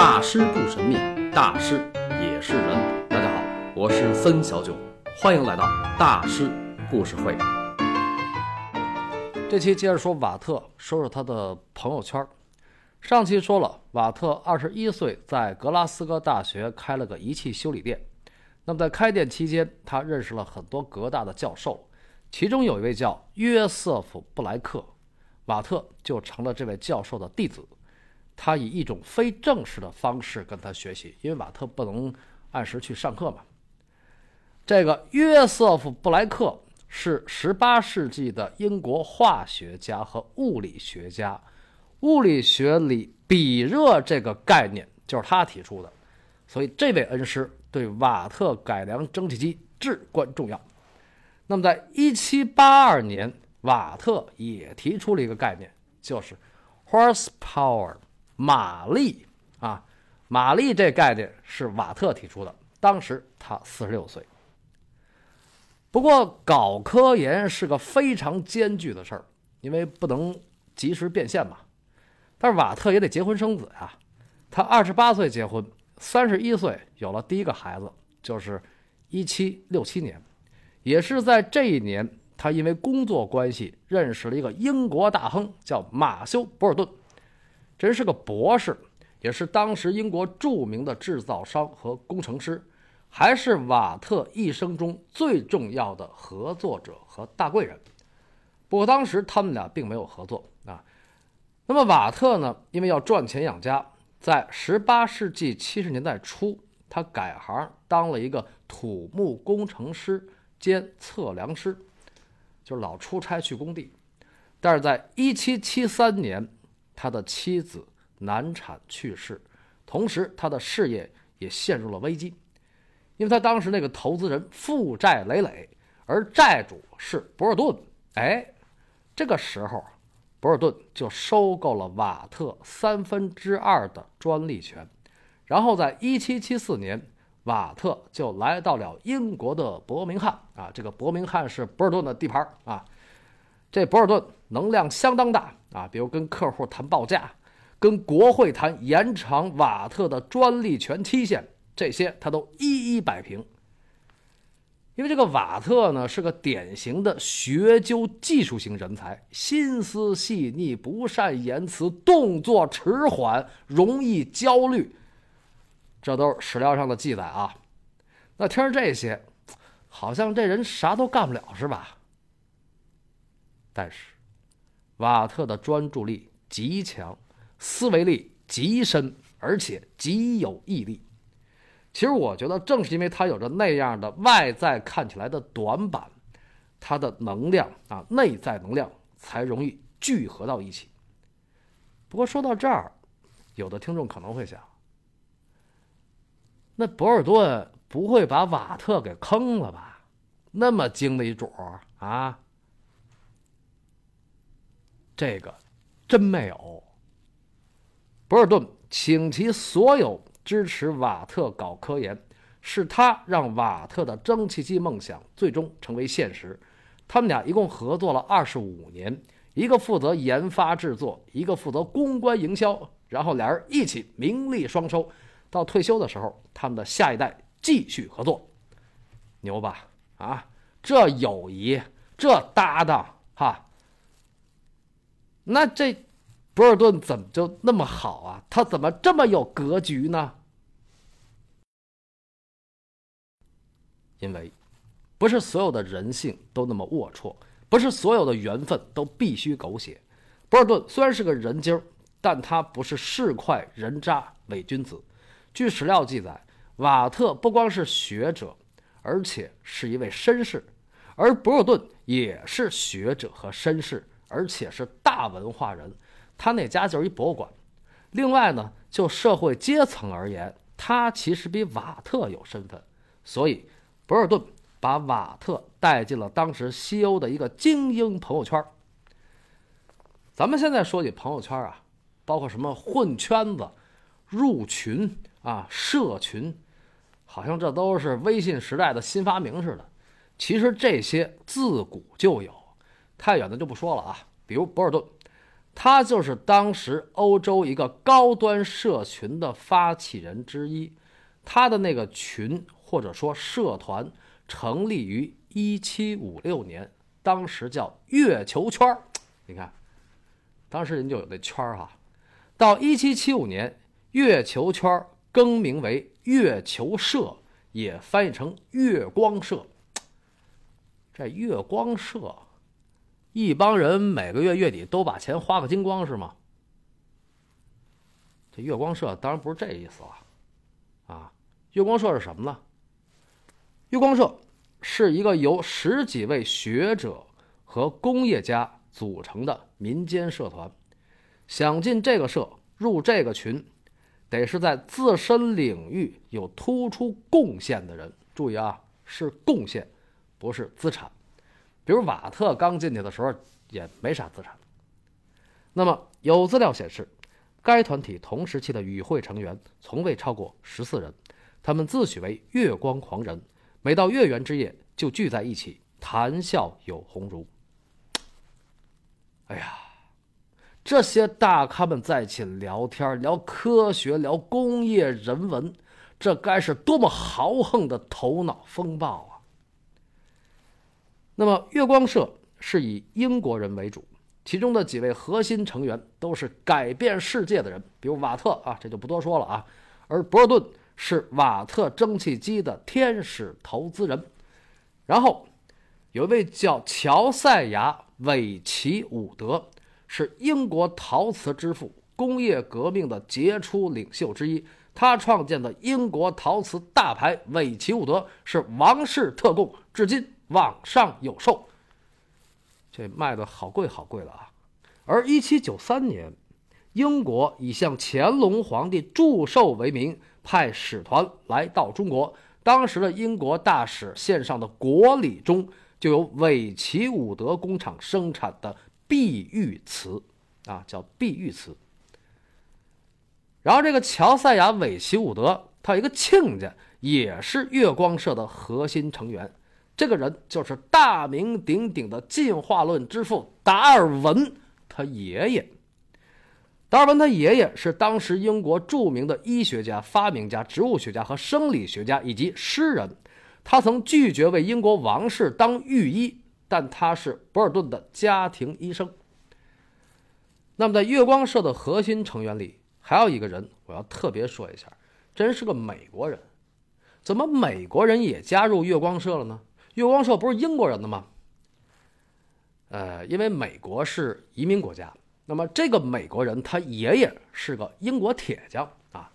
大师不神秘，大师也是人。大家好，我是森小九，欢迎来到大师故事会。这期接着说瓦特，说说他的朋友圈。上期说了，瓦特二十一岁在格拉斯哥大学开了个仪器修理店。那么在开店期间，他认识了很多格大的教授，其中有一位叫约瑟夫·布莱克，瓦特就成了这位教授的弟子。他以一种非正式的方式跟他学习，因为瓦特不能按时去上课嘛。这个约瑟夫·布莱克是18世纪的英国化学家和物理学家，物理学里比热这个概念就是他提出的，所以这位恩师对瓦特改良蒸汽机至关重要。那么，在1782年，瓦特也提出了一个概念，就是 horsepower。马力啊，马力这概念是瓦特提出的，当时他四十六岁。不过搞科研是个非常艰巨的事儿，因为不能及时变现嘛。但是瓦特也得结婚生子呀，他二十八岁结婚，三十一岁有了第一个孩子，就是一七六七年，也是在这一年，他因为工作关系认识了一个英国大亨，叫马修·博尔顿。真是个博士，也是当时英国著名的制造商和工程师，还是瓦特一生中最重要的合作者和大贵人。不过当时他们俩并没有合作啊。那么瓦特呢？因为要赚钱养家，在18世纪70年代初，他改行当了一个土木工程师兼测量师，就是老出差去工地。但是在1773年。他的妻子难产去世，同时他的事业也陷入了危机，因为他当时那个投资人负债累累，而债主是博尔顿。哎，这个时候，博尔顿就收购了瓦特三分之二的专利权，然后在1774年，瓦特就来到了英国的伯明翰。啊，这个伯明翰是博尔顿的地盘啊，这博尔顿能量相当大。啊，比如跟客户谈报价，跟国会谈延长瓦特的专利权期限，这些他都一一摆平。因为这个瓦特呢是个典型的学究技术型人才，心思细腻，不善言辞，动作迟缓，容易焦虑，这都是史料上的记载啊。那听着这些，好像这人啥都干不了是吧？但是。瓦特的专注力极强，思维力极深，而且极有毅力。其实我觉得，正是因为他有着那样的外在看起来的短板，他的能量啊，内在能量才容易聚合到一起。不过说到这儿，有的听众可能会想：那博尔顿不会把瓦特给坑了吧？那么精的一主啊！这个真没有。博尔顿请其所有支持瓦特搞科研，是他让瓦特的蒸汽机梦想最终成为现实。他们俩一共合作了二十五年，一个负责研发制作，一个负责公关营销，然后俩人一起名利双收。到退休的时候，他们的下一代继续合作，牛吧？啊，这友谊，这搭档，哈。那这博尔顿怎么就那么好啊？他怎么这么有格局呢？因为不是所有的人性都那么龌龊，不是所有的缘分都必须狗血。博尔顿虽然是个人精，但他不是市侩人渣伪君子。据史料记载，瓦特不光是学者，而且是一位绅士，而博尔顿也是学者和绅士。而且是大文化人，他那家就是一博物馆。另外呢，就社会阶层而言，他其实比瓦特有身份，所以博尔顿把瓦特带进了当时西欧的一个精英朋友圈。咱们现在说起朋友圈啊，包括什么混圈子、入群啊、社群，好像这都是微信时代的新发明似的。其实这些自古就有。太远的就不说了啊，比如博尔顿，他就是当时欧洲一个高端社群的发起人之一。他的那个群或者说社团成立于一七五六年，当时叫月球圈你看，当时人就有那圈儿哈。到一七七五年，月球圈更名为月球社，也翻译成月光社。这月光社，一帮人每个月月底都把钱花个精光是吗？这月光社当然不是这意思了，啊，月光社是什么呢？月光社是一个由十几位学者和工业家组成的民间社团，想进这个社、入这个群，得是在自身领域有突出贡献的人。注意啊，是贡献。不是资产，比如瓦特刚进去的时候也没啥资产。那么有资料显示，该团体同时期的与会成员从未超过十四人，他们自诩为月光狂人，每到月圆之夜就聚在一起谈笑有鸿儒。哎呀，这些大咖们在一起聊天，聊科学，聊工业人文，这该是多么豪横的头脑风暴啊！那么，月光社是以英国人为主，其中的几位核心成员都是改变世界的人，比如瓦特啊，这就不多说了啊。而博尔顿是瓦特蒸汽机的天使投资人，然后有一位叫乔赛亚·韦奇伍德，是英国陶瓷之父、工业革命的杰出领袖之一，他创建的英国陶瓷大牌韦奇伍德是王室特供，至今。网上有售，这卖的好贵好贵了啊！而一七九三年，英国以向乾隆皇帝祝寿为名，派使团来到中国。当时的英国大使献上的国礼中，就有韦奇伍德工厂生产的碧玉瓷，啊，叫碧玉瓷。然后这个乔赛亚·韦奇伍德，他有一个亲家，也是月光社的核心成员。这个人就是大名鼎鼎的进化论之父达尔文，他爷爷。达尔文他爷爷是当时英国著名的医学家、发明家、植物学家和生理学家以及诗人。他曾拒绝为英国王室当御医，但他是博尔顿的家庭医生。那么，在月光社的核心成员里，还有一个人我要特别说一下，真是个美国人。怎么美国人也加入月光社了呢？月光社不是英国人的吗？呃，因为美国是移民国家，那么这个美国人他爷爷是个英国铁匠啊。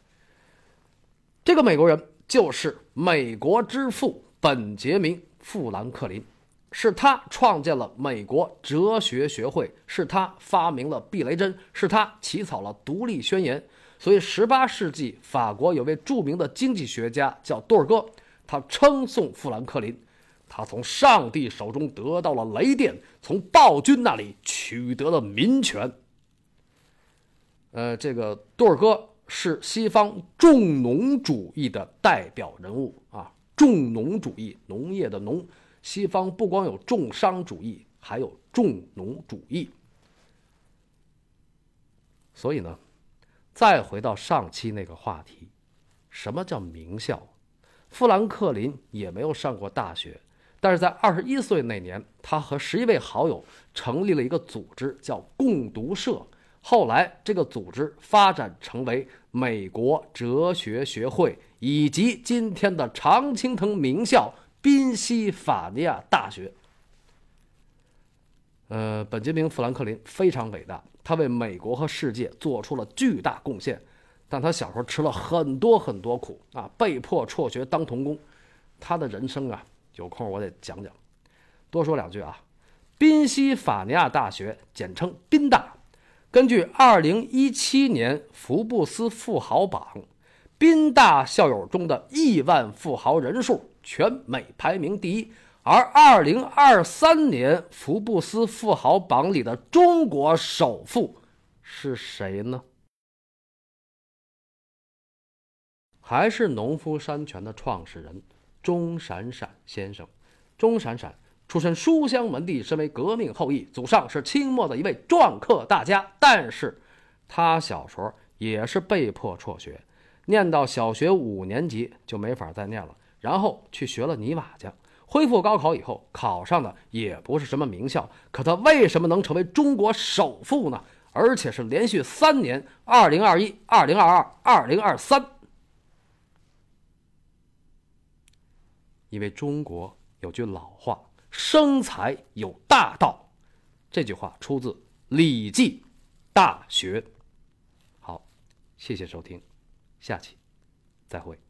这个美国人就是美国之父本杰明·富兰克林，是他创建了美国哲学学会，是他发明了避雷针，是他起草了独立宣言。所以，十八世纪法国有位著名的经济学家叫多尔戈，他称颂富兰克林。他从上帝手中得到了雷电，从暴君那里取得了民权。呃，这个多尔戈是西方重农主义的代表人物啊，重农主义，农业的农。西方不光有重商主义，还有重农主义。所以呢，再回到上期那个话题，什么叫名校？富兰克林也没有上过大学。但是在二十一岁那年，他和十一位好友成立了一个组织，叫共读社。后来，这个组织发展成为美国哲学学会，以及今天的常青藤名校宾夕法尼亚大学。呃，本杰明·富兰克林非常伟大，他为美国和世界做出了巨大贡献。但他小时候吃了很多很多苦啊，被迫辍学当童工。他的人生啊。有空我得讲讲，多说两句啊。宾夕法尼亚大学简称宾大，根据2017年福布斯富豪榜，宾大校友中的亿万富豪人数全美排名第一。而2023年福布斯富豪榜里的中国首富是谁呢？还是农夫山泉的创始人。钟闪闪先生，钟闪闪出身书香门第，身为革命后裔，祖上是清末的一位篆刻大家。但是，他小时候也是被迫辍学，念到小学五年级就没法再念了，然后去学了泥瓦匠。恢复高考以后，考上的也不是什么名校，可他为什么能成为中国首富呢？而且是连续三年：二零二一、二零二二、二零二三。因为中国有句老话。生财有大道，这句话出自《礼记·大学》。好，谢谢收听，下期再会。